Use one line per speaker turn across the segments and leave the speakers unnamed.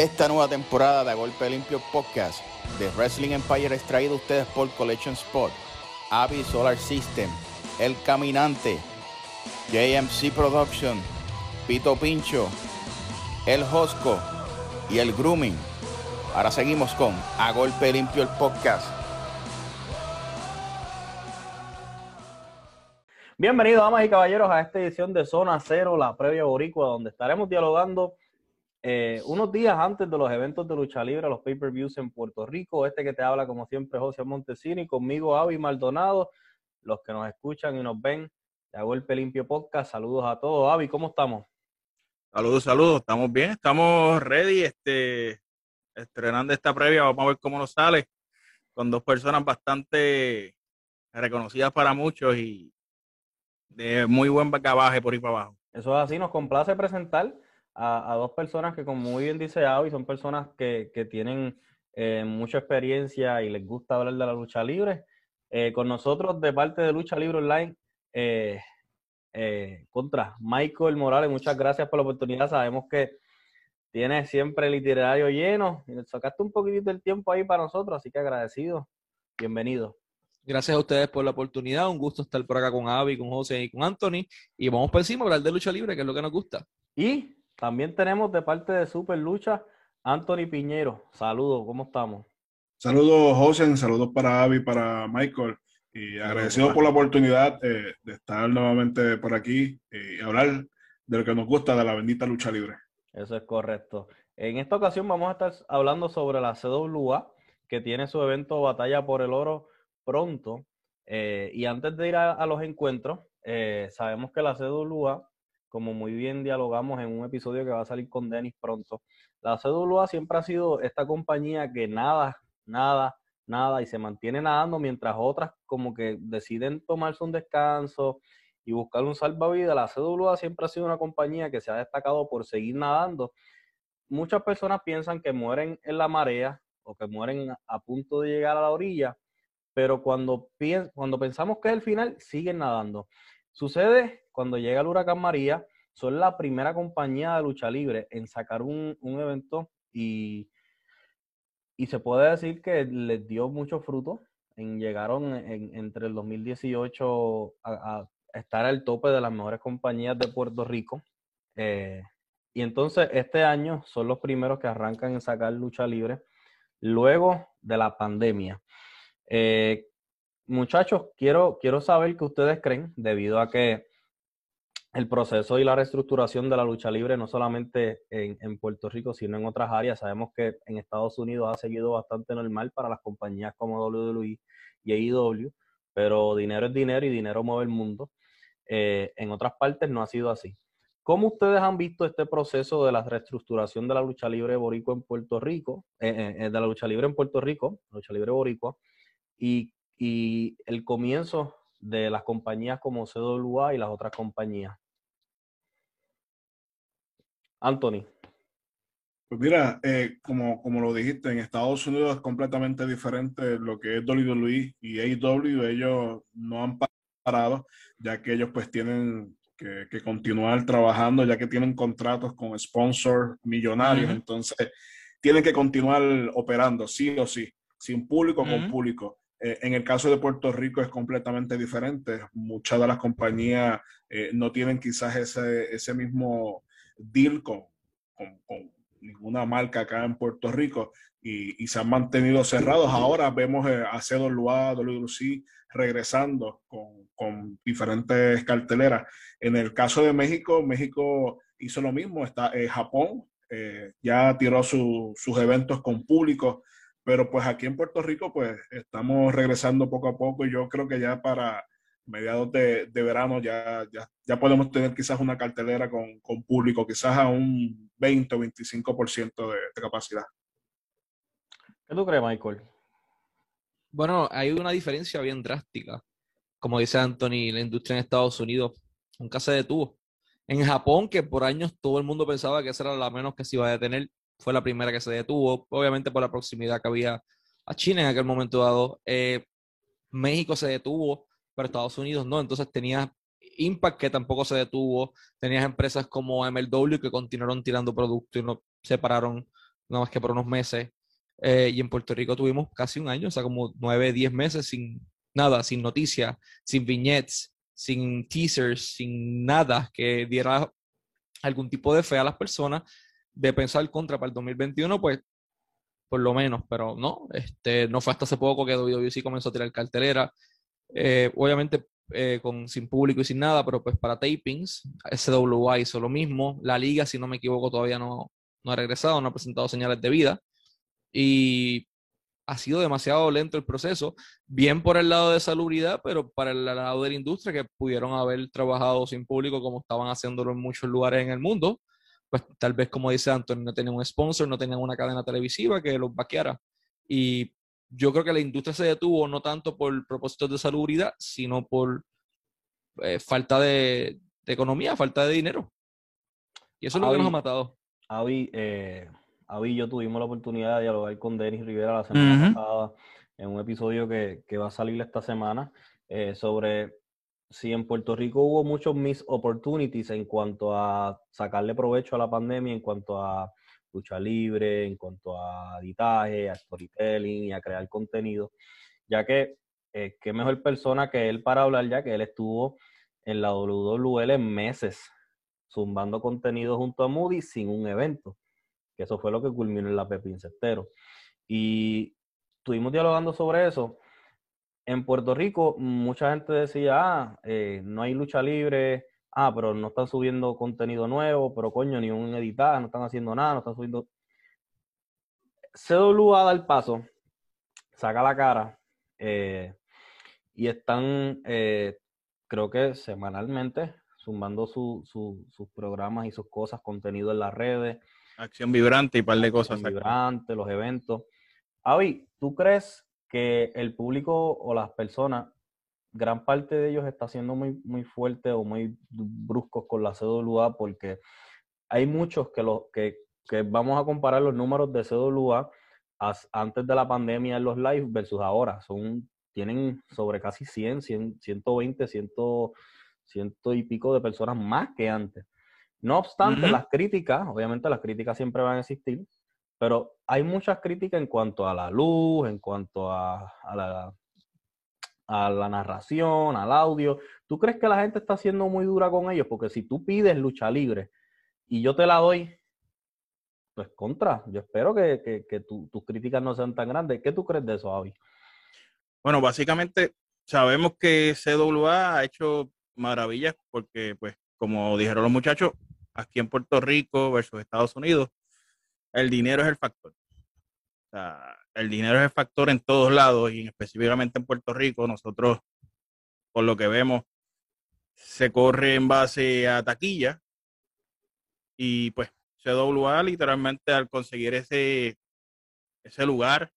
Esta nueva temporada de A Golpe Limpio Podcast de Wrestling Empire es traído a ustedes por Collection Spot, Avi Solar System, El Caminante, JMC Production, Pito Pincho, El Josco y El Grooming. Ahora seguimos con A Golpe Limpio el Podcast.
Bienvenidos, damas y caballeros, a esta edición de Zona Cero, la previa boricua, donde estaremos dialogando eh, unos días antes de los eventos de lucha libre, los pay-per-views en Puerto Rico. Este que te habla, como siempre, José Montesini, conmigo Avi Maldonado, los que nos escuchan y nos ven de Golpe Limpio Podcast. Saludos a todos. Avi, ¿cómo estamos?
Saludos, saludos. Estamos bien, estamos ready, este, estrenando esta previa. Vamos a ver cómo nos sale con dos personas bastante reconocidas para muchos y de muy buen bacabaje por ahí para abajo.
Eso es así, nos complace presentar a, dos personas que, como muy bien dice Avi, son personas que, que tienen eh, mucha experiencia y les gusta hablar de la lucha libre. Eh, con nosotros, de parte de Lucha Libre Online, eh, contra Michael Morales, muchas gracias por la oportunidad. Sabemos que tienes siempre el itinerario lleno y sacaste un poquitito el tiempo ahí para nosotros, así que agradecido. Bienvenido.
Gracias a ustedes por la oportunidad. Un gusto estar por acá con Avi, con José y con Anthony. Y vamos por encima a hablar de lucha libre, que es lo que nos gusta.
Y también tenemos de parte de Super Lucha Anthony Piñero. Saludos, ¿cómo estamos?
Saludos, José, saludos para Avi, para Michael. Y agradecido por la oportunidad eh, de estar nuevamente por aquí y hablar de lo que nos gusta de la bendita lucha libre.
Eso es correcto. En esta ocasión vamos a estar hablando sobre la CWA, que tiene su evento Batalla por el Oro pronto. Eh, y antes de ir a, los encuentros, eh, sabemos que la CWA como muy bien dialogamos en un episodio que va a salir con Denis pronto, la CWA siempre ha sido esta compañía que nada, nada, nada y se mantiene nadando mientras otras como que deciden tomarse un descanso y buscar un salvavidas. La CWA siempre ha sido una compañía que se ha destacado por seguir nadando. Muchas personas piensan que mueren en la marea o que mueren a punto de llegar a la orilla, pero cuando, cuando pensamos que es el final, siguen nadando. Sucede cuando llega el huracán María, son la primera compañía de lucha libre en sacar un, evento y, y, se puede decir que les dio mucho fruto. En, llegaron entre el 2018 a, estar al tope de las mejores compañías de Puerto Rico. Eh, y entonces este año son los primeros que arrancan en sacar lucha libre luego de la pandemia. Eh, muchachos, quiero, quiero saber qué ustedes creen, debido a que el proceso y la reestructuración de la lucha libre, no solamente en, Puerto Rico, sino en otras áreas. Sabemos que en Estados Unidos ha seguido bastante normal para las compañías como WWE y AEW, pero dinero es dinero y dinero mueve el mundo. Eh, en otras partes no ha sido así. ¿Cómo ustedes han visto este proceso de la reestructuración de la lucha libre boricua en Puerto Rico, eh, eh, de la lucha libre en Puerto Rico, lucha libre boricua, y, y el comienzo de las compañías como CWA y las otras compañías. Anthony.
Pues mira, eh, como, como lo dijiste, en Estados Unidos es completamente diferente lo que es WWE y AEW. Ellos no han parado, ya que ellos pues tienen que, continuar trabajando, ya que tienen contratos con sponsors millonarios. Entonces, tienen que continuar operando, sí o sí, sin público, con público. Eh, en el caso de Puerto Rico es completamente diferente. Muchas de las compañías eh, no tienen quizás ese, ese mismo deal con, con, ninguna marca acá en Puerto Rico y, y se han mantenido cerrados. Ahora vemos eh, a CWA, WC regresando con, con, diferentes carteleras. En el caso de México, México hizo lo mismo. Está Japón, ya tiró sus eventos con público pero pues aquí en Puerto Rico, pues estamos regresando poco a poco y yo creo que ya para mediados de, verano ya, ya, podemos tener quizás una cartelera con, público, quizás a un 20 o 25% de, de capacidad.
¿Qué tú crees, Michael?
Bueno, hay una diferencia bien drástica. Como dice Anthony, la industria en Estados Unidos nunca se detuvo. En Japón, que por años todo el mundo pensaba que esa era la menos que se iba a detener, fue la primera que se detuvo, obviamente por la proximidad que había a China en aquel momento dado. Eh, México se detuvo, pero Estados Unidos no. Entonces tenías Impact que tampoco se detuvo, tenías empresas como MLW que continuaron tirando productos y no se pararon nada más que por unos meses. Eh, y en Puerto Rico tuvimos casi un año, o sea, como nueve, diez meses sin nada, sin noticias, sin vignettes, sin teasers, sin nada que diera algún tipo de fe a las personas de pensar contra para el 2021, pues por lo menos, pero no, este, no fue hasta hace poco que WWE comenzó a tirar cartelera, eh, obviamente eh, con, sin público y sin nada, pero pues para tapings, SWA hizo lo mismo, la liga, si no me equivoco, todavía no, no ha regresado, no ha presentado señales de vida, y ha sido demasiado lento el proceso, bien por el lado de salubridad, pero para el lado de la industria que pudieron haber trabajado sin público como estaban haciéndolo en muchos lugares en el mundo, pues tal vez como dice Antonio, no tenían un sponsor, no tenían una cadena televisiva que los vaqueara. Y yo creo que la industria se detuvo no tanto por propósitos de salubridad, sino por eh, falta de, economía, falta de dinero. Y eso es lo que nos ha matado.
Avi, eh, y yo tuvimos la oportunidad de dialogar con Denis Rivera la semana pasada en un episodio que, va a salir esta semana eh, sobre si en Puerto Rico hubo muchos miss opportunities en cuanto a sacarle provecho a la pandemia, en cuanto a lucha libre, en cuanto a editaje, a storytelling y a crear contenido, ya que eh, qué mejor persona que él para hablar, ya que él estuvo en la WWL meses zumbando contenido junto a Moody sin un evento que eso fue lo que culminó en la Pepín Cestero. Y estuvimos dialogando sobre eso. En Puerto Rico, mucha gente decía, ah, eh, no hay lucha libre, ah, pero no están subiendo contenido nuevo, pero coño, ni un editar, no están haciendo nada, no están subiendo. CWA da el paso, saca la cara, eh, y están, eh, creo que semanalmente, sumando sus programas y sus cosas, contenido en las redes.
Acción vibrante y un par de cosas.
Vibrante, los eventos. Avi, ¿tú crees que el público o las personas, gran parte de ellos está siendo muy, muy fuerte o muy bruscos con la CWA? Porque hay muchos que, los, que, que vamos a comparar los números de CWA antes de la pandemia en los live versus ahora. Son, tienen sobre casi 100, 100 120, 100, ciento y pico de personas más que antes. No obstante, las críticas, obviamente las críticas siempre van a existir, pero hay muchas críticas en cuanto a la luz, en cuanto a, la, a la narración, al audio. ¿Tú crees que la gente está siendo muy dura con ellos? Porque si tú pides lucha libre y yo te la doy, pues contra. Yo espero que, tus críticas no sean tan grandes. ¿Qué tú crees de eso, Avi?
Bueno, básicamente sabemos que CWA ha hecho maravillas porque, pues, como dijeron los muchachos, aquí en Puerto Rico versus Estados Unidos, el dinero es el factor. O sea, el dinero es el factor en todos lados y específicamente en Puerto Rico, nosotros, por lo que vemos, se corre en base a taquilla y pues CWA literalmente al conseguir ese, ese lugar,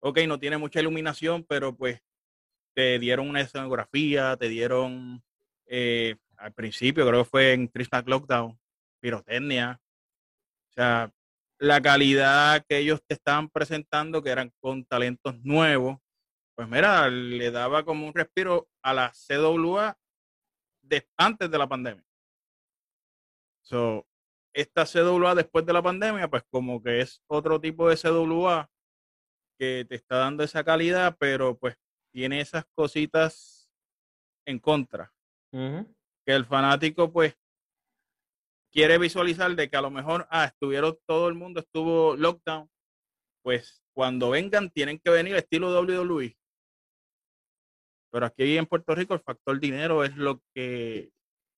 ok, no tiene mucha iluminación, pero pues te dieron una escenografía, te dieron eh, al principio, creo que fue en Christmas Lockdown, pirotecnia. O sea, la calidad que ellos te estaban presentando, que eran con talentos nuevos, pues mira, le daba como un respiro a la CWA de, antes de la pandemia. So, esta CWA después de la pandemia, pues como que es otro tipo de CWA que te está dando esa calidad, pero pues tiene esas cositas en contra que el fanático pues quiere visualizar de que a lo mejor, ah, estuvieron, todo el mundo estuvo lockdown, pues cuando vengan tienen que venir estilo WWE. Pero aquí en Puerto Rico el factor dinero es lo que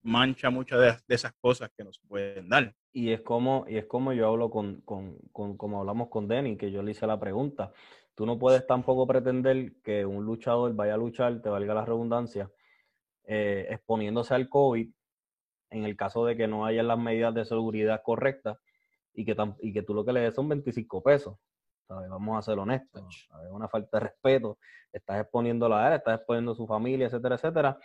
mancha muchas de, esas cosas que nos pueden dar.
Y es como, y es como yo hablo con, con, con, como hablamos con Denny, que yo le hice la pregunta. Tú no puedes tampoco pretender que un luchador vaya a luchar, te valga la redundancia, eh, exponiéndose al COVID en el caso de que no haya las medidas de seguridad correctas y que, y que tú lo que le des son 25 pesos. Vamos a ser honestos. Es una falta de respeto. Estás exponiendo la él, estás exponiendo a su familia, etcétera, etcétera.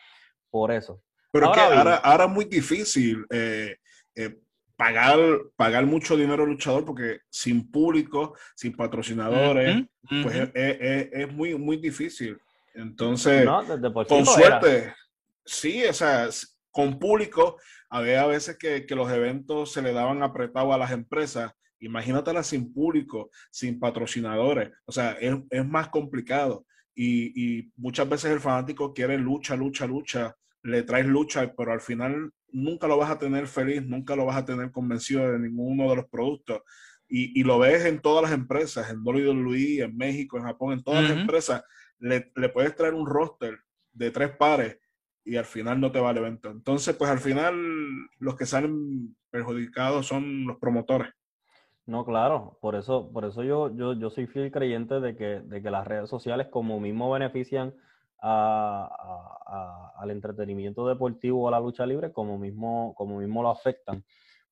Por eso.
Pero ahora, ahora, es muy difícil eh, eh, pagar, pagar mucho dinero al luchador porque sin público, sin patrocinadores, pues es, muy, muy difícil. Entonces, con suerte, sí, o sea, con público, había veces que, los eventos se le daban apretados a las empresas Imagínatela sin público, sin patrocinadores. O sea, es, es más complicado. Y, y, muchas veces el fanático quiere lucha, lucha, lucha, le traes lucha, pero al final nunca lo vas a tener feliz, nunca lo vas a tener convencido de ninguno de los productos. Y, y lo ves en todas las empresas, en WWE, en México, en Japón, en todas uh -huh. las empresas, le, le, puedes traer un roster de tres pares y al final no te va el. Entonces, pues al final los que salen perjudicados son los promotores.
No, claro, por eso, por eso yo, yo, yo soy fiel creyente de que, de que las redes sociales como mismo benefician a, al entretenimiento deportivo o a la lucha libre, como mismo, como mismo lo afectan.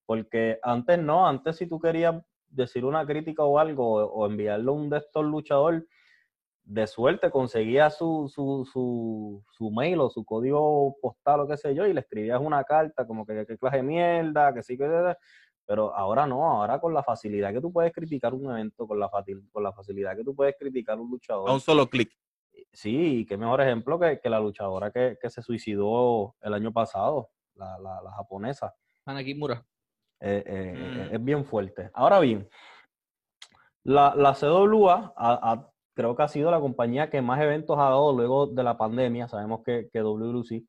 Porque antes no, antes si tú querías decir una crítica o algo, o, o enviarle un de estos luchadores, de suerte conseguía su, su, su, su, mail o su código postal o qué sé yo, y le escribías una carta como que qué clase de mierda, que sí, que... Pero ahora no, ahora con la facilidad que tú puedes criticar un evento, con la, con la facilidad que tú puedes criticar un luchador.
A un solo clic.
Sí, qué mejor ejemplo que, que la luchadora que, que, se suicidó el año pasado, la, la, la japonesa.
Hanaki Mura.
Eh, eh, mm. Es bien fuerte. Ahora bien, la, la CWA a, a, creo que ha sido la compañía que más eventos ha dado luego de la pandemia. Sabemos que, que WLC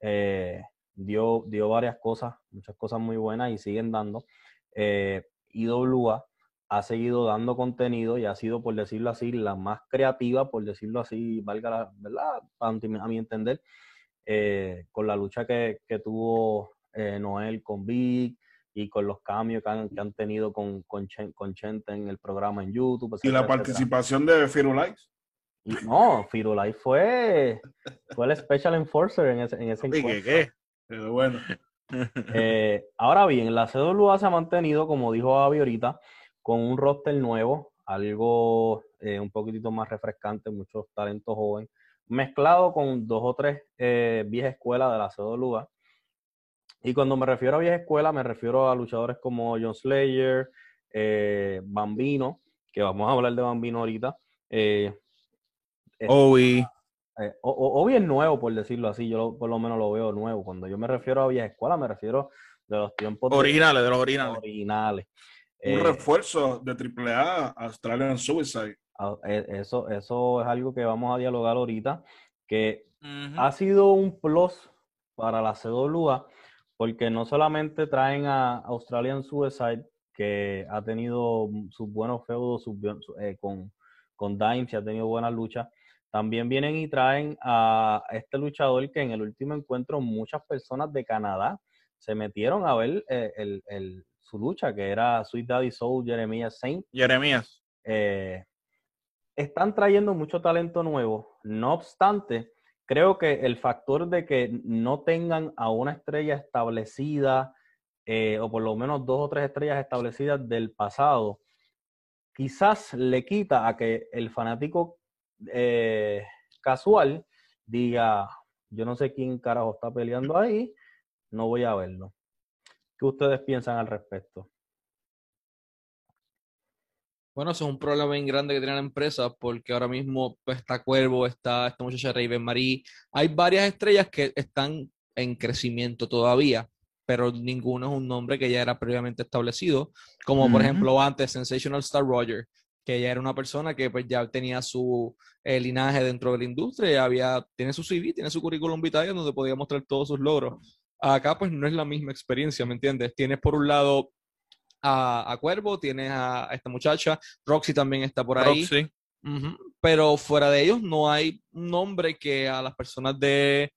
eh, dio, dio varias cosas, muchas cosas muy buenas y siguen dando. Eh, IWA ha seguido dando contenido y ha sido, por decirlo así, la más creativa, por decirlo así, valga la verdad, a mi, entender, eh, con la lucha que, que tuvo eh, Noel con Big, y con los cambios que han, que han tenido con, con, Chen, con, Chente en el programa en YouTube.
Etcétera, ¿Y la participación etcétera. de Firulais?
No, Firulais fue, fue el Special Enforcer en ese, en ese
encuentro. ¿Qué, qué?
Pero bueno.
Eh, ahora bien, la CWA se ha mantenido, como dijo Avi ahorita, con un roster nuevo, algo eh, un poquitito más refrescante, muchos talentos jóvenes, mezclado con dos o tres eh, viejas escuelas de la CWA y cuando me refiero a vieja escuela, me refiero a luchadores como John Slayer, eh, Bambino, que vamos a hablar de Bambino ahorita. Eh,
Obi.
Eh, Obi es nuevo, por decirlo así. Yo lo, por lo menos lo veo nuevo. Cuando yo me refiero a vieja escuela, me refiero de los tiempos
originales, de, de los originales.
originales.
Un eh, refuerzo de AAA Australian Suicide.
E, eso, eso es algo que vamos a dialogar ahorita, que uh -huh. ha sido un plus para la CWA porque no solamente traen a Australian Suicide, que ha tenido sus buenos feudos sus, eh, con, con Dimes y ha tenido buenas luchas, también vienen y traen a este luchador que en el último encuentro muchas personas de Canadá se metieron a ver eh, el, el, su lucha, que era Sweet Daddy Soul, Jeremías Saint.
Jeremías.
Eh, están trayendo mucho talento nuevo, no obstante, creo que el factor de que no tengan a una estrella establecida, eh, o por lo menos dos o tres estrellas establecidas del pasado, quizás le quita a que el fanático eh, casual diga, yo no sé quién carajo está peleando ahí, no voy a verlo. ¿Qué ustedes piensan al respecto?
Bueno, eso es un problema bien grande que tiene la empresa porque ahora mismo pues, está Cuervo, está esta muchacha Raven Marie. Hay varias estrellas que están en crecimiento todavía, pero ninguno es un nombre que ya era previamente establecido, como uh -huh. por ejemplo antes Sensational Star Roger, que ya era una persona que pues ya tenía su eh, linaje dentro de la industria, había, tiene su CV, tiene su currículum vitae donde podía mostrar todos sus logros. Acá pues no es la misma experiencia, ¿me entiendes? Tienes por un lado a, a, Cuervo, tienes a, a, esta muchacha, Roxy también está por ahí.
Roxy.
Uh -huh. Pero fuera de ellos no hay un nombre que a las personas de,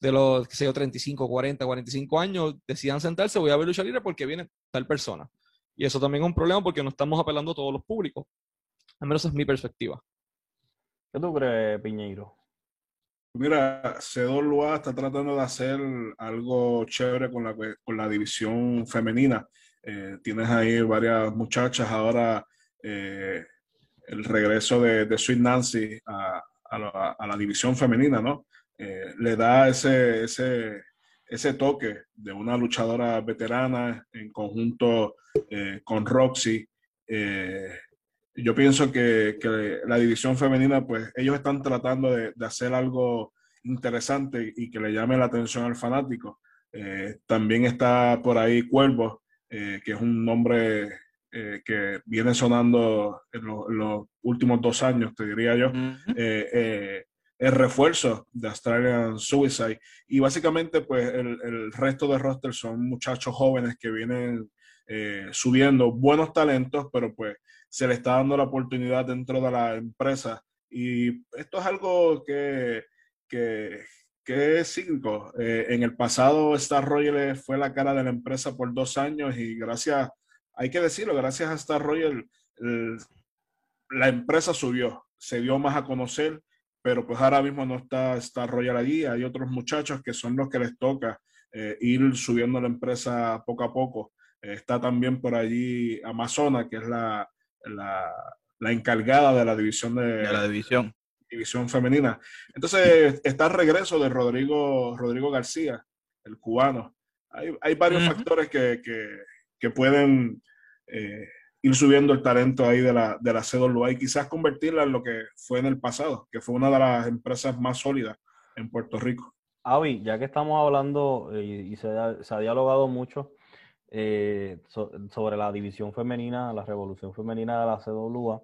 de los, qué sé yo, 35, 40, 45 años decidan sentarse, voy a ver lucha libre porque viene tal persona. Y eso también es un problema porque no estamos apelando a todos los públicos. Al menos esa es mi perspectiva.
¿Qué tú crees, Piñeiro?
Mira, CWA está tratando de hacer algo chévere con la, con la división femenina. Eh, tienes ahí varias muchachas ahora, eh, el regreso de, de Sweet Nancy a, a, la, división femenina, ¿no? Eh, le da ese, ese, ese toque de una luchadora veterana en conjunto con Roxy. Yo pienso que, que, la división femenina, pues ellos están tratando de, de, hacer algo interesante y que le llame la atención al fanático. también está por ahí Cuervo, eh, que es un nombre eh, que viene sonando en, los últimos dos años, te diría yo, el refuerzo de Australian Suicide. Y básicamente, pues el, el resto de roster son muchachos jóvenes que vienen subiendo buenos talentos, pero pues se le está dando la oportunidad dentro de la empresa. Y esto es algo que, que, es cíclico. Eh, en el pasado, Star Royal fue la cara de la empresa por dos años y gracias, hay que decirlo, gracias a Star Royal, la empresa subió, se dio más a conocer, pero pues ahora mismo no está Star Royal allí. Hay otros muchachos que son los que les toca eh, ir subiendo la empresa poco a poco. Está también por allí Amazona, que es la, la, encargada de la división de
la división
división femenina. Entonces está el regreso de Rodrigo, Rodrigo García, el cubano. Hay, hay varios factores que, que, que pueden eh, ir subiendo el talento ahí de la, de la CWA y quizás convertirla en lo que fue en el pasado, que fue una de las empresas más sólidas en Puerto Rico.
Avi, ya que estamos hablando eh, y, se, ha, se, ha, dialogado mucho eh, so, sobre la división femenina, la revolución femenina de la CWA,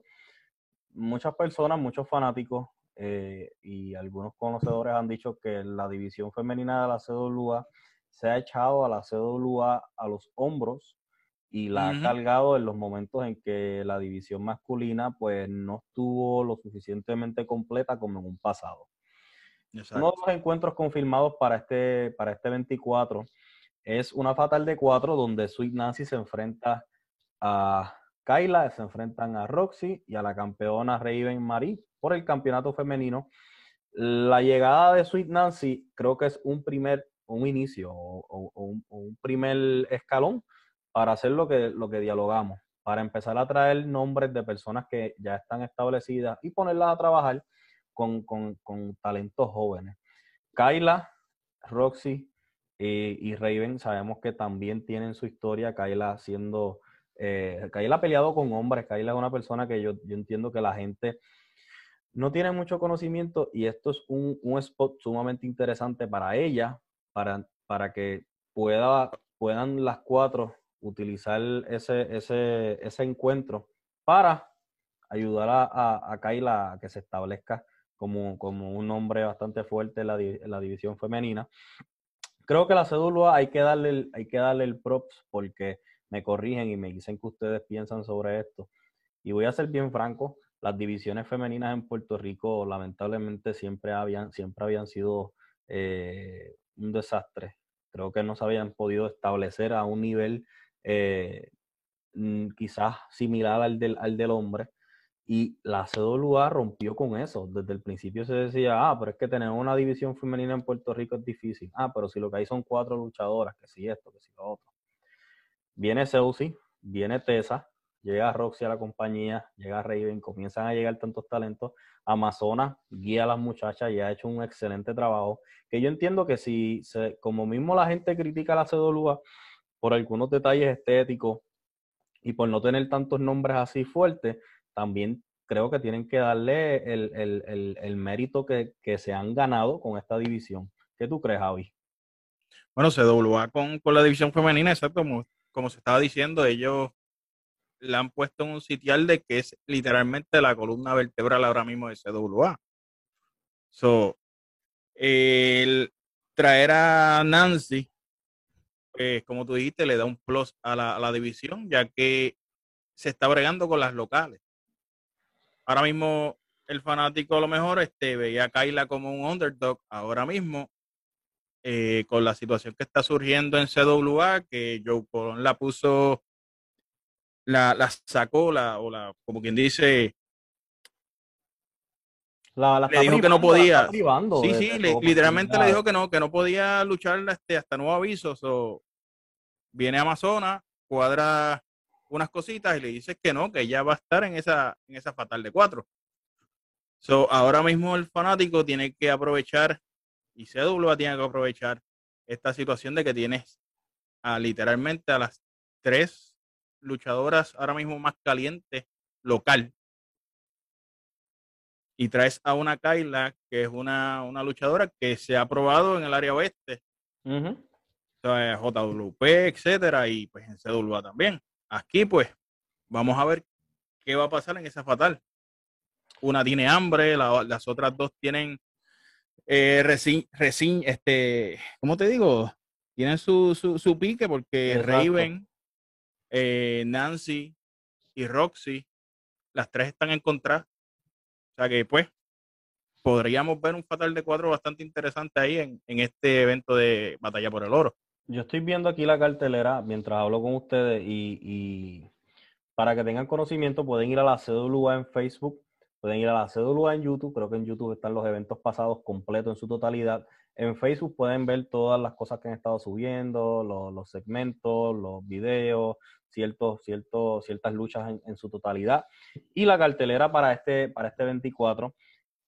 muchas personas, muchos fanáticos eh, y algunos conocedores han dicho que la división femenina de la CWA se ha echado a la CWA a los hombros y la uh -huh. ha cargado en los momentos en que la división masculina pues no estuvo lo suficientemente completa como en un pasado. Exacto. Uno de los encuentros confirmados para este, para este 24 es una Fatal de 4 donde Sweet Nancy se enfrenta a Kyla, se enfrentan a Roxy y a la campeona Raven Marie por el campeonato femenino. La llegada de Sweet Nancy creo que es un primer, un inicio o, un, primer escalón para hacer lo que, lo que dialogamos, para empezar a traer nombres de personas que ya están establecidas y ponerlas a trabajar con, con, con talentos jóvenes. Kyla, Roxy eh, y Raven sabemos que también tienen su historia, Kyla siendo... Eh, Kyla ha peleado con hombres, Kyla es una persona que yo, yo entiendo que la gente no tiene mucho conocimiento y esto es un, un spot sumamente interesante para ella, para, para que pueda, puedan las cuatro utilizar ese, ese, ese encuentro para ayudar a, a, a Kyla a que se establezca como, como un hombre bastante fuerte en la, la división femenina. Creo que la cédula hay que darle el, hay que darle el props porque me corrigen y me dicen que ustedes piensan sobre esto. Y voy a ser bien franco, las divisiones femeninas en Puerto Rico lamentablemente siempre habían, siempre habían sido eh, un desastre. Creo que no se habían podido establecer a un nivel eh, quizás similar al del, al del hombre. Y la CWA rompió con eso. Desde el principio se decía, ah, pero es que tener una división femenina en Puerto Rico es difícil. Ah, pero si lo que hay son cuatro luchadoras, que si esto, que si lo otro. Viene Seusi, viene Tessa, llega Roxy a la compañía, llega Raven, comienzan a llegar tantos talentos. Amazonas guía a las muchachas y ha hecho un excelente trabajo. Que yo entiendo que si, se, como mismo la gente critica a la CWA por algunos detalles estéticos y por no tener tantos nombres así fuertes, también creo que tienen que darle el, el, el, el mérito que, que, se han ganado con esta división. ¿Qué tú crees, Javi?
Bueno, CWA con, con la división femenina, exacto, como, como se estaba diciendo, ellos le han puesto en un sitial de que es literalmente la columna vertebral ahora mismo de CWA. So, el traer a Nancy, eh, como tú dijiste, le da un plus a la, a la, división, ya que se está bregando con las locales. Ahora mismo el fanático a lo mejor este, veía a Kyla como un underdog. Ahora mismo, eh, con la situación que está surgiendo en CWA, que Joe Colón la puso la, la sacó, la, o la, como quien dice,
la, la
le dijo privando, que no podía. Sí, sí, le, literalmente le dijo que no, que no podía luchar este, hasta nuevo aviso. So, viene Amazona, cuadra unas cositas y le dice que no, que ella va a estar en esa, en esa fatal de cuatro. So, ahora mismo el fanático tiene que aprovechar, y CW tiene que aprovechar esta situación de que tienes a, literalmente a las tres luchadoras ahora mismo más calientes local. Y traes a una Kyla, que es una, una luchadora que se ha probado en el área oeste. Uh -huh. o sea, JWP, etcétera, y pues en CWA también. Aquí, pues, vamos a ver qué va a pasar en esa fatal. Una tiene hambre, las otras dos tienen eh, este, ¿cómo te digo? Tienen su, su, pique porque Raven, eh, Nancy y Roxy, las tres están en contra. O sea que pues podríamos ver un fatal de cuatro bastante interesante ahí en, en este evento de batalla por el oro.
Yo estoy viendo aquí la cartelera mientras hablo con ustedes y, para que tengan conocimiento pueden ir a la CWA en Facebook, pueden ir a la CWA en YouTube, creo que en YouTube están los eventos pasados completos en su totalidad. En Facebook pueden ver todas las cosas que han estado subiendo, los, segmentos, los videos, ciertos, ciertos, ciertas luchas en, su totalidad. Y la cartelera para este, para este 24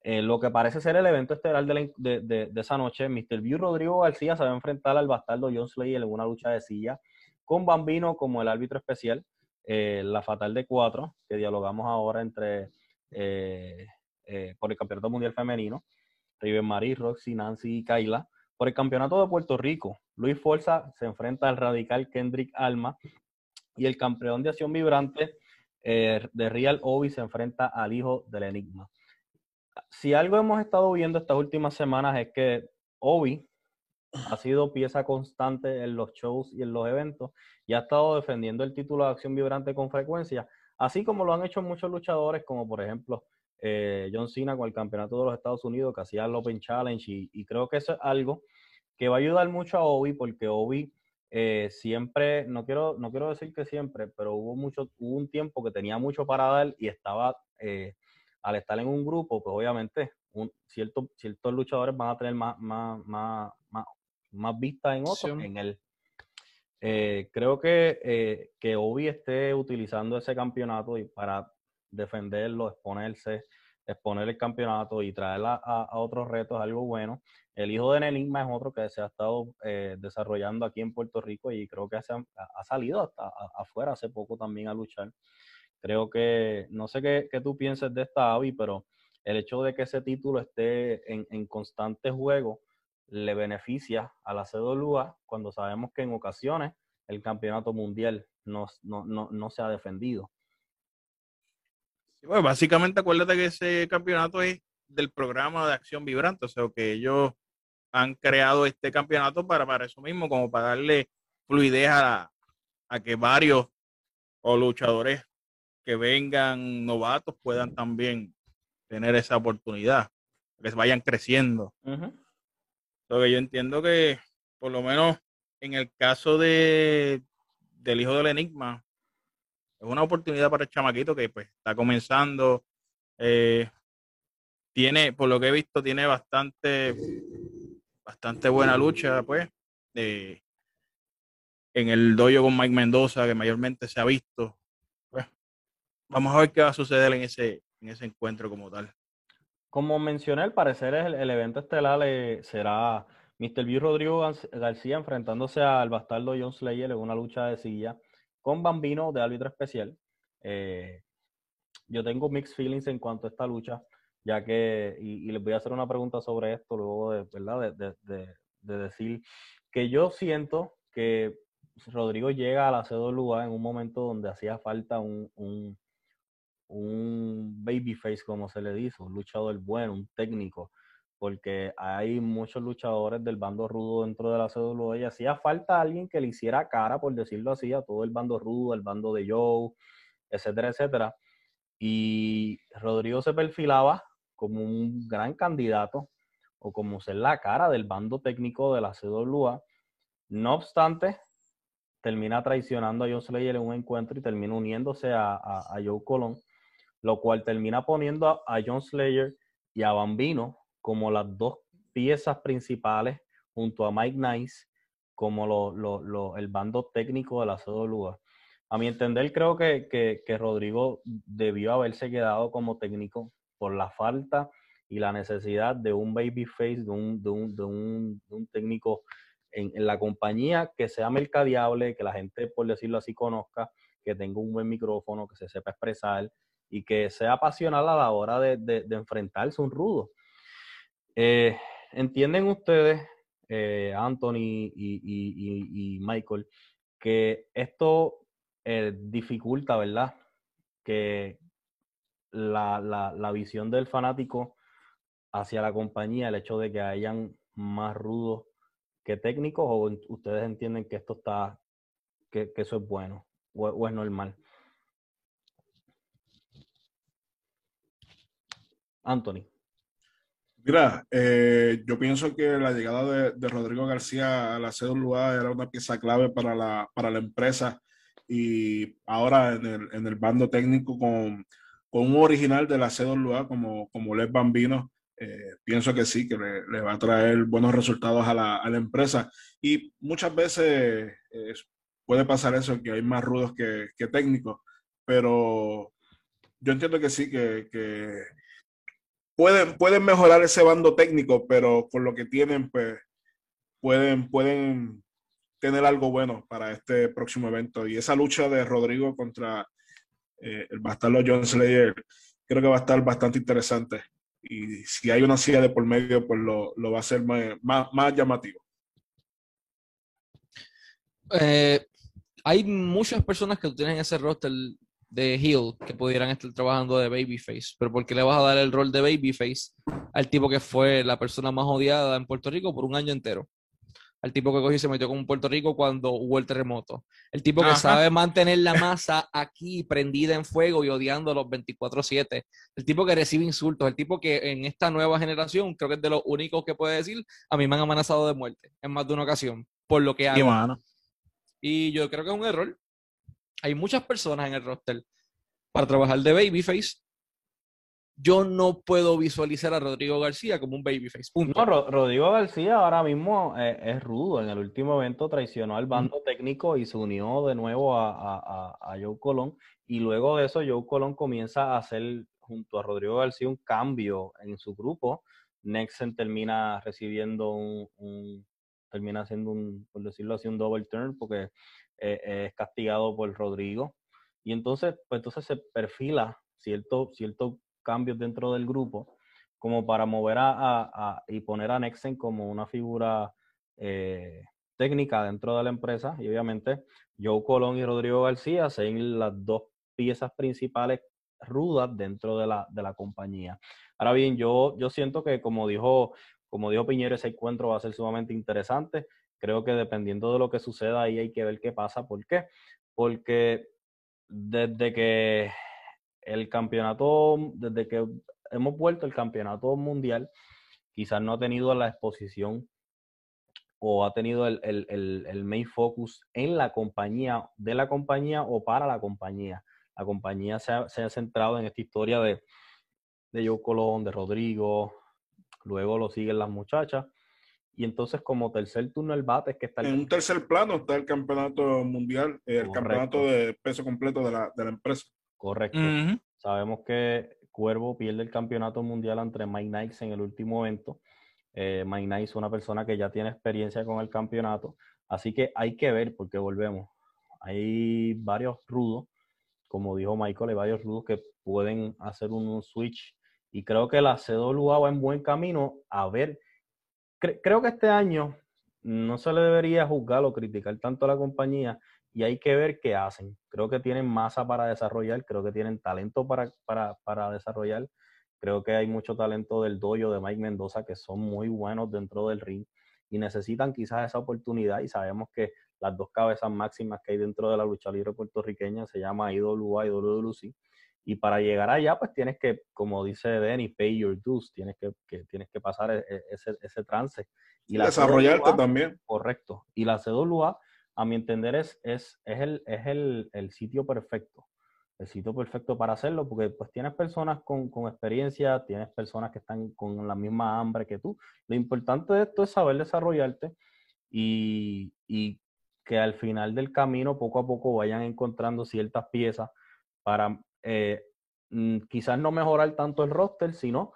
eh, lo que parece ser el evento estelar de, esa noche, Mr. View Rodrigo García se va a enfrentar al bastardo John Slayer en una lucha de silla, con Bambino como el árbitro especial, eh, la fatal de cuatro, que dialogamos ahora entre eh, por el Campeonato Mundial Femenino, Riven Marie, Roxy, Nancy y Kaila. Por el Campeonato de Puerto Rico, Luis Forza se enfrenta al radical Kendrick Alma y el campeón de acción vibrante de Real Obi se enfrenta al hijo del Enigma. Si algo hemos estado viendo estas últimas semanas es que Obi ha sido pieza constante en los shows y en los eventos y ha estado defendiendo el título de acción vibrante con frecuencia, así como lo han hecho muchos luchadores, como por ejemplo eh, John Cena con el campeonato de los Estados Unidos, que hacía el Open Challenge, y, creo que eso es algo que va a ayudar mucho a Obi, porque Obi eh, siempre, no quiero, no quiero decir que siempre, pero hubo mucho, hubo un tiempo que tenía mucho para dar y estaba eh, al estar en un grupo, pues obviamente un, cierto, ciertos luchadores van a tener más, más, más, más, más vista en otros, en él. Eh, creo que, eh, que Obi esté utilizando ese campeonato y para defenderlo, exponerse, exponer el campeonato y traer a, otros retos algo bueno. El hijo de Enigma es otro que se ha estado eh, desarrollando aquí en Puerto Rico y creo que ha, salido hasta afuera hace poco también a luchar. Creo que, no sé qué, tú piensas de esta AVI, pero el hecho de que ese título esté en, constante juego le beneficia a la CWA cuando sabemos que en ocasiones el campeonato mundial no, se ha defendido.
Pues básicamente acuérdate que ese campeonato es del programa de acción vibrante, o sea que ellos han creado este campeonato para, para eso mismo, como para darle fluidez a, a que varios o luchadores que vengan novatos puedan también tener esa oportunidad, que vayan creciendo. yo entiendo que, por lo menos en el caso de del hijo del enigma, es una oportunidad para el chamaquito que pues está comenzando. Eh, tiene, por lo que he visto, tiene bastante, bastante buena lucha, pues, en el dojo con Mike Mendoza, que mayormente se ha visto vamos a ver qué va a suceder en ese, en ese encuentro como tal.
Como mencioné, al parecer el, el evento estelar eh, será Mr. B. Rodrigo García enfrentándose al bastardo John Slayer en una lucha de silla con Bambino de árbitro especial. Eh, yo tengo mixed feelings en cuanto a esta lucha, ya que, y, les voy a hacer una pregunta sobre esto luego de, ¿verdad? De, de, de decir que yo siento que Rodrigo llega a la CWA en un momento donde hacía falta un, un babyface, como se le dice, un luchador bueno, un técnico, porque hay muchos luchadores del bando rudo dentro de la CWA y hacía falta alguien que le hiciera cara, por decirlo así, a todo el bando rudo, el bando de Joe, etcétera, etcétera. Y Rodrigo se perfilaba como un gran candidato o como ser la cara del bando técnico de la CWA. No obstante, termina traicionando a John Slayer en un encuentro y termina uniéndose a, a Joe Colón lo cual termina poniendo a, John Slayer y a Bambino como las dos piezas principales junto a Mike Nice como lo, el bando técnico de la CWA. A mi entender, creo que, que, Rodrigo debió haberse quedado como técnico por la falta y la necesidad de un babyface, de un, de un, de un, técnico en, la compañía que sea mercadeable, que la gente, por decirlo así, conozca, que tenga un buen micrófono, que se sepa expresar, y que sea pasional a la hora de, de, enfrentarse a un rudo. Eh, ¿Entienden ustedes, eh, Anthony y, Michael, que esto eh, dificulta, ¿verdad? que la, la, la, visión del fanático hacia la compañía, el hecho de que hayan más rudos que técnicos, o ustedes entienden que esto está, que, que eso es bueno o, o es normal? Anthony.
Mira, eh, yo pienso que la llegada de, de, Rodrigo García a la CWA era una pieza clave para la, para la empresa y ahora en el, en el bando técnico con, con, un original de la CWA como, como Les Bambino, eh, pienso que sí, que le, le, va a traer buenos resultados a la, a la empresa. Y muchas veces eh, puede pasar eso, que hay más rudos que, que técnicos, pero yo entiendo que sí, que, que pueden, pueden mejorar ese bando técnico, pero con lo que tienen, pues pueden, pueden tener algo bueno para este próximo evento. Y esa lucha de Rodrigo contra eh, el bastardo John Slayer, creo que va a estar bastante interesante. Y si hay una silla de por medio, pues lo, lo va a hacer más, más, llamativo.
Eh, hay muchas personas que tienen ese roster de Hill que pudieran estar trabajando de Babyface, pero ¿por qué le vas a dar el rol de Babyface al tipo que fue la persona más odiada en Puerto Rico por un año entero? Al tipo que cogió y se metió con Puerto Rico cuando hubo el terremoto. El tipo que Ajá. sabe mantener la masa aquí prendida en fuego y odiando los 24-7. El tipo que recibe insultos. El tipo que en esta nueva generación creo que es de los únicos que puede decir a mí me han amenazado de muerte en más de una ocasión por lo que hago. Y yo creo que es un error hay muchas personas en el roster para trabajar de Babyface. Yo no puedo visualizar a Rodrigo García como un Babyface. Punto.
No, Ro Rodrigo García ahora mismo eh, es rudo. En el último evento traicionó al bando mm. técnico y se unió de nuevo a, a, a, Joe Colón. Y luego de eso, Joe Colón comienza a hacer junto a Rodrigo García un cambio en su grupo. Nexen termina recibiendo un, un termina haciendo un, por decirlo así, un double turn, porque eh, es castigado por Rodrigo. Y entonces, pues entonces se perfila ciertos cierto cambios dentro del grupo como para mover a, a, a y poner a Nexen como una figura eh, técnica dentro de la empresa. Y obviamente Joe Colón y Rodrigo García son las dos piezas principales rudas dentro de la, de la compañía. Ahora bien, yo, yo siento que como dijo, como dijo Piñero, ese encuentro va a ser sumamente interesante. Creo que dependiendo de lo que suceda ahí hay que ver qué pasa. ¿Por qué? Porque desde que el campeonato, desde que hemos vuelto el campeonato mundial, quizás no ha tenido la exposición o ha tenido el, el, el, el, main focus en la compañía, de la compañía o para la compañía. La compañía se ha, se ha centrado en esta historia de, de Joe Colón, de Rodrigo, luego lo siguen las muchachas, y entonces como tercer turno el bate es que está...
El... En un tercer plano está el campeonato mundial, el Correcto. campeonato de peso completo de la, de la empresa.
Correcto. Uh -huh. Sabemos que Cuervo pierde el campeonato mundial entre Mike Nice en el último evento. Eh, Mike Nice es una persona que ya tiene experiencia con el campeonato. Así que hay que ver, porque volvemos. Hay varios rudos, como dijo Michael, hay varios rudos que pueden hacer un switch. Y creo que la CWA va en buen camino a ver creo que este año no se le debería juzgar o criticar tanto a la compañía y hay que ver qué hacen. Creo que tienen masa para desarrollar, creo que tienen talento para, para, para desarrollar. Creo que hay mucho talento del dojo de Mike Mendoza que son muy buenos dentro del ring y necesitan quizás esa oportunidad y sabemos que las dos cabezas máximas que hay dentro de la lucha libre puertorriqueña se llama IWA y WWC y para llegar allá, pues tienes que, como dice Denny, pay your dues, tienes que, que tienes que pasar e, e, ese, ese trance.
Y la desarrollarte CWA, también.
Correcto. Y la CWA, a mi entender, es, es, es, el, es el, el, sitio perfecto. El sitio perfecto para hacerlo, porque pues tienes personas con, con experiencia, tienes personas que están con la misma hambre que tú. Lo importante de esto es saber desarrollarte y, y que al final del camino, poco a poco, vayan encontrando ciertas piezas para eh, mm, quizás no mejorar tanto el roster, sino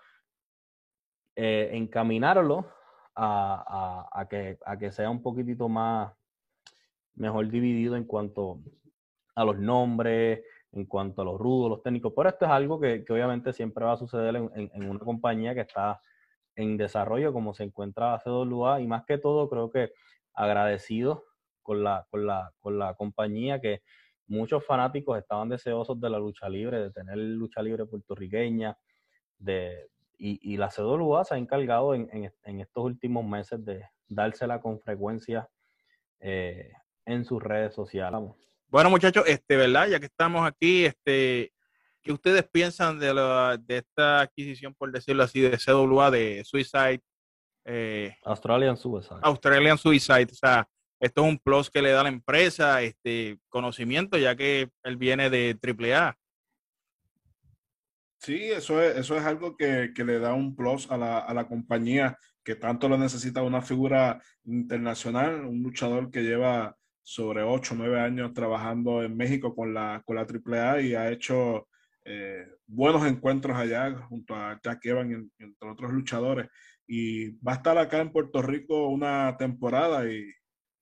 eh, encaminarlo a, que, sea un poquitito más mejor dividido en cuanto a los nombres, en cuanto a los rudos, los técnicos. Pero esto es algo que, obviamente siempre va a suceder en, una compañía que está en desarrollo, como se encuentra CWA, y más que todo creo que agradecido con la compañía que muchos fanáticos estaban deseosos de la lucha libre, de tener lucha libre puertorriqueña, de, y, la CWA se ha encargado en, estos últimos meses de dársela con frecuencia eh, en sus redes sociales.
Bueno, muchachos, este, ¿verdad? Ya que estamos aquí, este, ¿qué ustedes piensan de, la, de esta adquisición, por decirlo así, de CWA, de Suicide?
Eh, Australian Suicide.
Australian Suicide, o sea, esto es un plus que le da a la empresa, este conocimiento, ya que él viene de AAA.
Sí, eso es, eso es algo que, le da un plus a la, a la, compañía que tanto lo necesita una figura internacional, un luchador que lleva sobre 8 o 9 años trabajando en México con la, con la AAA y ha hecho eh, buenos encuentros allá junto a Jack Evans, entre otros luchadores. Y va a estar acá en Puerto Rico una temporada y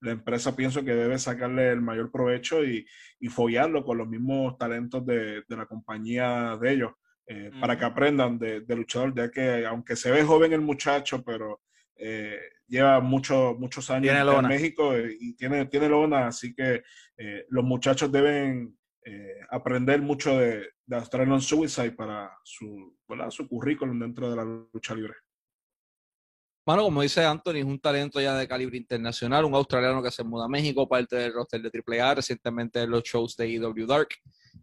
la empresa pienso que debe sacarle el mayor provecho y, y follarlo con los mismos talentos de, de la compañía de ellos. Eh, para que aprendan de, luchador, ya que aunque se ve joven el muchacho, pero eh, lleva mucho, muchos años en México eh, y tiene, tiene lona, así que los muchachos deben aprender mucho de, de Australian Suicide para su, su currículum dentro de la lucha libre.
Bueno, como dice Anthony, es un talento ya de calibre internacional, un australiano que se muda a México, parte del roster de AAA, recientemente en los shows de EW Dark.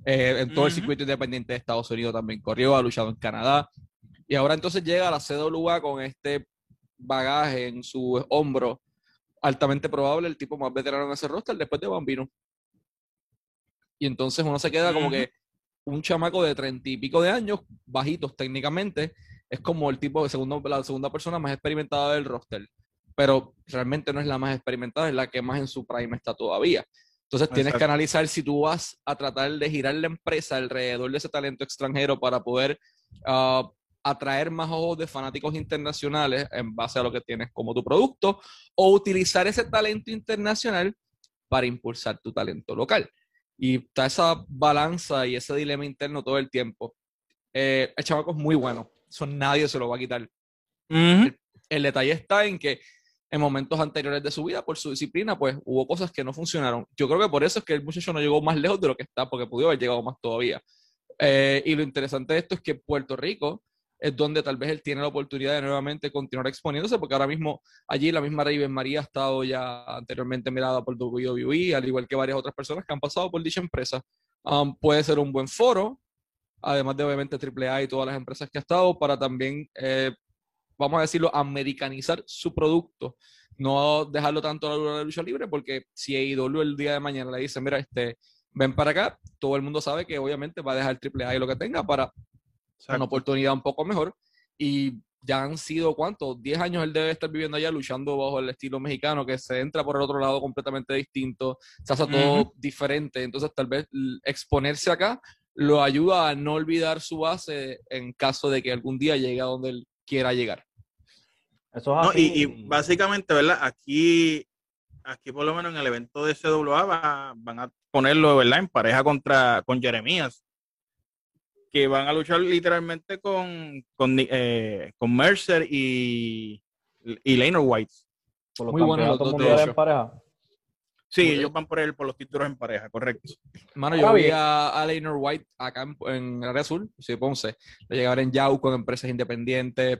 Eh, en todo el circuito independiente de Estados Unidos también corrió, ha luchado en Canadá. Y ahora entonces llega a la CWA con este bagaje en su hombro, altamente probable, el tipo más veterano en ese roster después de Bambino. Y entonces uno se queda como que un chamaco de treinta y pico de años, bajitos técnicamente, es como el tipo de segundo, la segunda persona más experimentada del roster, pero realmente no es la más experimentada, es la que más en su prime está todavía. Entonces tienes que analizar si tú vas a tratar de girar la empresa alrededor de ese talento extranjero para poder ah, atraer más ojos de fanáticos internacionales en base a lo que tienes como tu producto o utilizar ese talento internacional para impulsar tu talento local. Y está esa balanza y ese dilema interno todo el tiempo. Eh, el chamaco es muy bueno eso nadie se lo va a quitar. el, detalle está en que en momentos anteriores de su vida, por su disciplina, pues hubo cosas que no funcionaron. Yo creo que por eso es que el muchacho no llegó más lejos de lo que está, porque pudo haber llegado más todavía. Eh, y lo interesante de esto es que Puerto Rico es donde tal vez él tiene la oportunidad de nuevamente continuar exponiéndose, porque ahora mismo allí la misma Raven María ha estado ya anteriormente mirada por WWE, al igual que varias otras personas que han pasado por dicha empresa. Um, puede ser un buen foro, además de obviamente AAA y todas las empresas que ha estado, para también, eh, vamos a decirlo, americanizar su producto. No dejarlo tanto a la lucha libre, porque si AEW el día de mañana le dice, mira, este, ven para acá, todo el mundo sabe que obviamente va a dejar AAA y lo que tenga para una oportunidad un poco mejor. Y ya han sido, ¿cuántos? 10 años él debe estar viviendo allá luchando bajo el estilo mexicano, que se entra por el otro lado completamente distinto, se hace todo diferente. Entonces, tal vez exponerse acá lo ayuda a no olvidar su base en caso de que algún día llegue a donde él quiera llegar.
Eso y, básicamente, ¿verdad? Aquí, aquí por lo menos en el evento de CWA van a ponerlo, ¿verdad? En pareja contra con Jeremías, que van a luchar literalmente con, con, eh, Mercer y, y Laner White.
Muy bueno los dos de en pareja.
Sí, ellos van por él por los títulos en pareja, correcto.
Mano, yo vi a, a White acá en, en Área Azul, sí, Ponce. Lo llegué a ver en Yauco, en empresas independientes.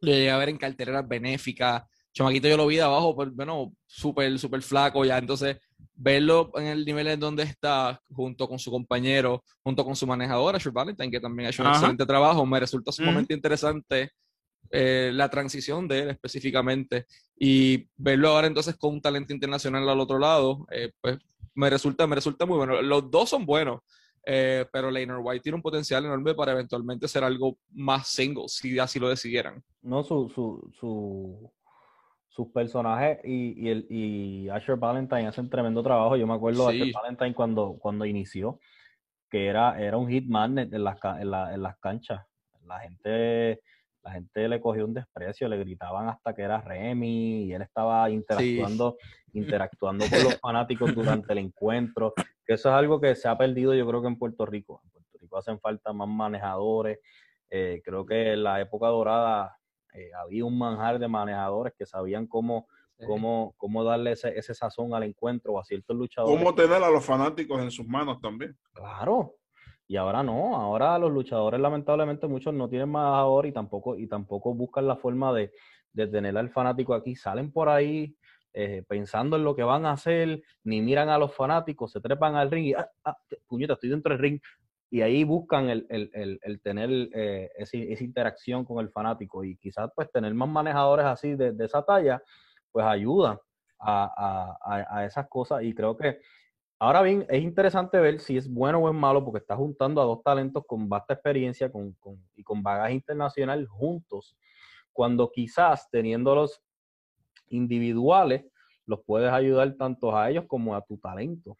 Lo llegué a ver en cartereras benéficas. Chamaquito yo lo vi de abajo, pues, bueno, súper, súper flaco ya. Entonces, verlo en el nivel en donde está, junto con su compañero, junto con su manejadora, Shure Valentine, que también ha hecho un excelente trabajo, me resulta sumamente interesante eh, la transición de él específicamente y verlo ahora entonces con un talento internacional al otro lado, eh, pues me resulta, me resulta muy bueno. Los dos son buenos, eh, pero Lainer White tiene un potencial enorme para eventualmente ser algo más single, si así lo decidieran.
No, su, su, su, sus personajes y, y, el, y Asher Valentine hacen tremendo trabajo. Yo me acuerdo de Asher Valentine cuando, cuando inició, que era, era un hitman en las, en, en las canchas. La gente la gente le cogió un desprecio, le gritaban hasta que era Remy y él estaba interactuando, interactuando con los fanáticos durante el encuentro, que eso es algo que se ha perdido yo creo que en Puerto Rico. En Puerto Rico hacen falta más manejadores, eh, creo que en la época dorada eh, había un manjar de manejadores que sabían cómo cómo, cómo darle ese, ese sazón al encuentro a ciertos luchadores.
Cómo tener a los fanáticos en sus manos también.
Claro. Y ahora no, ahora los luchadores lamentablemente muchos no tienen más ahora y tampoco, y tampoco buscan la forma de, de tener al fanático aquí. Salen por ahí eh, pensando en lo que van a hacer, ni miran a los fanáticos, se trepan al ring y, ah, ah, puñeta, estoy dentro del ring. Y ahí buscan el, el, el, tener eh, esa, esa, interacción con el fanático. Y quizás pues tener más manejadores así de, de esa talla, pues ayuda a, a, a, esas cosas. Y creo que ahora bien, es interesante ver si es bueno o es malo, porque está juntando a dos talentos con vasta experiencia con, con, y con bagaje internacional juntos, cuando quizás teniéndolos individuales, los puedes ayudar tanto a ellos como a tu talento.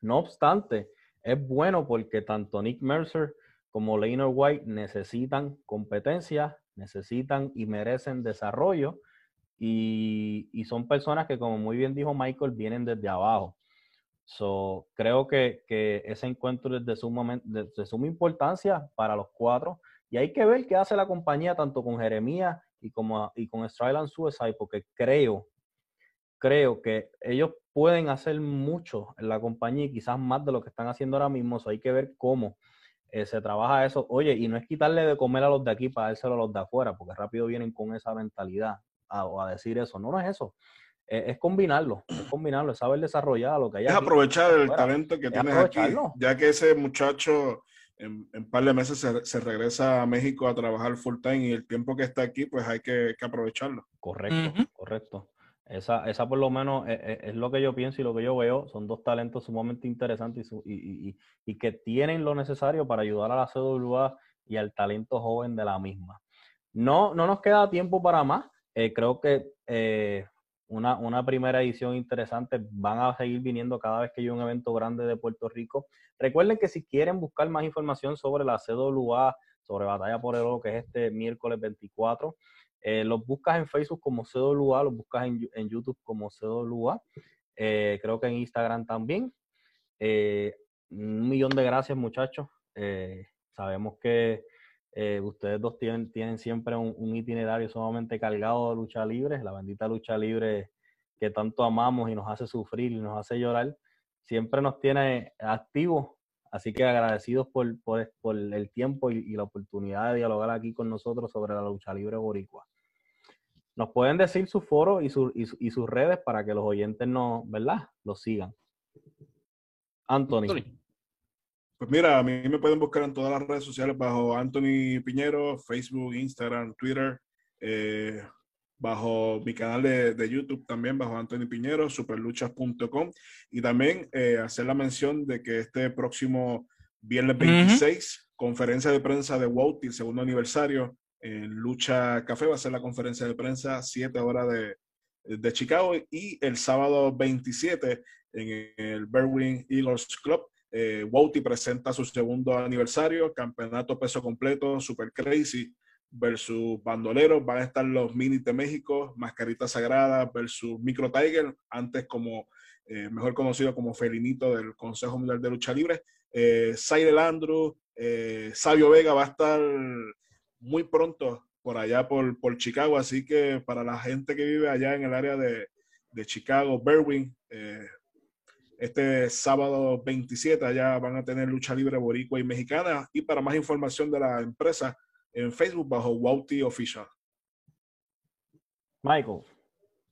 No obstante, es bueno porque tanto Nick Mercer como Leonard White necesitan competencia, necesitan y merecen desarrollo y, y, son personas que, como muy bien dijo Michael, vienen desde abajo. So, creo que, que ese encuentro es de suma, de, de suma importancia para los cuatro y hay que ver qué hace la compañía tanto con Jeremías y, como, y con Strike Suicide, porque creo, creo que ellos pueden hacer mucho en la compañía y quizás más de lo que están haciendo ahora mismo. So hay que ver cómo eh, se trabaja eso. Oye, y no es quitarle de comer a los de aquí para dárselo a los de afuera, porque rápido vienen con esa mentalidad a, a decir eso. No, no es eso. Es combinarlo, es combinarlo, es saber desarrollar lo que hay.
Es aquí, aprovechar el talento que tienes aquí, ya que ese muchacho en, un par de meses se, se, regresa a México a trabajar full time y el tiempo que está aquí, pues hay que, que aprovecharlo.
Correcto, uh -huh. correcto. Esa, esa por lo menos es, es, lo que yo pienso y lo que yo veo. Son dos talentos sumamente interesantes y, y, y, y, que tienen lo necesario para ayudar a la CWA y al talento joven de la misma. No, no nos queda tiempo para más. Eh, creo que eh, una, una, primera edición interesante. Van a seguir viniendo cada vez que haya un evento grande de Puerto Rico. Recuerden que si quieren buscar más información sobre la CWA, sobre Batalla por el Oro, que es este miércoles 24, eh, los buscas en Facebook como CWA, los buscas en, en YouTube como CWA, eh, creo que en Instagram también. Eh, un millón de gracias, muchachos. Sabemos que eh, ustedes dos tienen, tienen siempre un, itinerario sumamente cargado de lucha libre, la bendita lucha libre que tanto amamos y nos hace sufrir y nos hace llorar, siempre nos tiene activos. Así que agradecidos por, por, por el tiempo y, la oportunidad de dialogar aquí con nosotros sobre la lucha libre boricua. Nos pueden decir su foro y, su, y sus redes para que los oyentes no, ¿verdad? Los sigan. Anthony. Anthony.
Pues mira, a mí me pueden buscar en todas las redes sociales bajo Anthony Piñero, Facebook, Instagram, Twitter, eh, bajo mi canal de, de, YouTube también, bajo Anthony Piñero, superluchas.com. Y también eh, hacer la mención de que este próximo viernes 26, uh -huh. conferencia de prensa de WOT, el segundo aniversario, en Lucha Café, va a ser la conferencia de prensa, 7 horas de, de Chicago. Y el sábado 27 en el Berwin Eagles Club eh, presenta su segundo aniversario, campeonato peso completo, Super Crazy versus Bandoleros. Van a estar los Minis de México, Mascarita Sagrada versus Micro Tiger, antes como eh, mejor conocido como Felinito del Consejo Mundial de Lucha Libre. Eh, Zaire Landru, eh, Sabio Vega va a estar muy pronto por allá por, por, Chicago, así que para la gente que vive allá en el área de, de Chicago, Berwin, eh, este sábado 27 allá van a tener lucha libre boricua y mexicana. Y para más información de la empresa, en Facebook bajo Wauti Official.
Michael.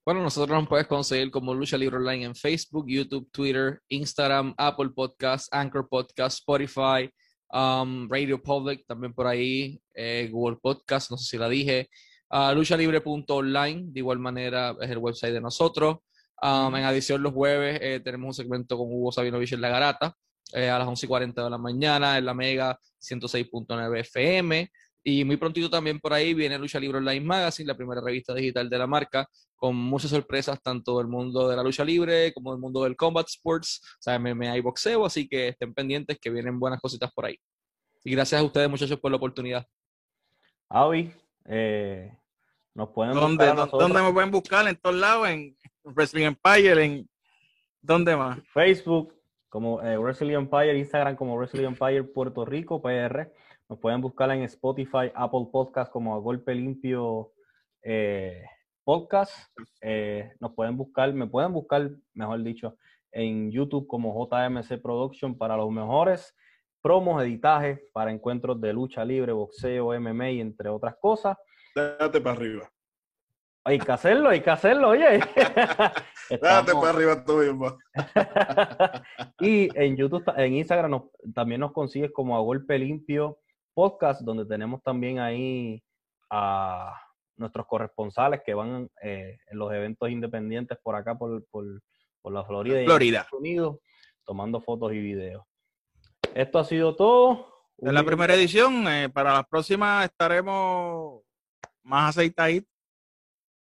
Bueno, nosotros nos puedes conseguir como Lucha Libre Online en Facebook, YouTube, Twitter, Instagram, Apple Podcasts, Anchor Podcast, Spotify, um, Radio Public, también por ahí, eh, Google Podcast, no sé si la dije, uh, luchalibre.online, de igual manera es el website de nosotros. Um, en adición, los jueves eh, tenemos un segmento con Hugo Sabinovich en La Garata eh, a las 11 y 40 de la mañana en la Mega 106.9 FM. Y muy prontito también por ahí viene Lucha Libre Online Magazine, la primera revista digital de la marca, con muchas sorpresas tanto del mundo de la lucha libre como del mundo del combat sports, o sea, MMA y boxeo, así que estén pendientes que vienen buenas cositas por ahí. Y gracias a ustedes muchachos por la oportunidad.
Avi, eh, nos pueden
¿Dónde, ¿Dónde me pueden buscar? En todos lados, en Wrestling Empire, ¿en dónde más?
Facebook como eh, Wrestling Empire, Instagram como Wrestling Empire Puerto Rico, PR. Nos pueden buscar en Spotify, Apple Podcast como a Golpe Limpio eh, Podcast. Eh, nos pueden buscar, me pueden buscar, mejor dicho, en YouTube como JMC Production para los mejores promos, editajes para encuentros de lucha libre, boxeo, MMA, entre otras cosas.
Date para arriba.
Hay que hacerlo, hay que hacerlo, oye.
Date para arriba tú mismo.
y en YouTube, en Instagram también nos consigues como a golpe limpio podcast, donde tenemos también ahí a nuestros corresponsales que van eh, en los eventos independientes por acá, por, por, la Florida,
Florida.
Estados Unidos, tomando fotos y videos. Esto ha sido todo.
En la primera edición, eh, para la próxima estaremos más aceitaditos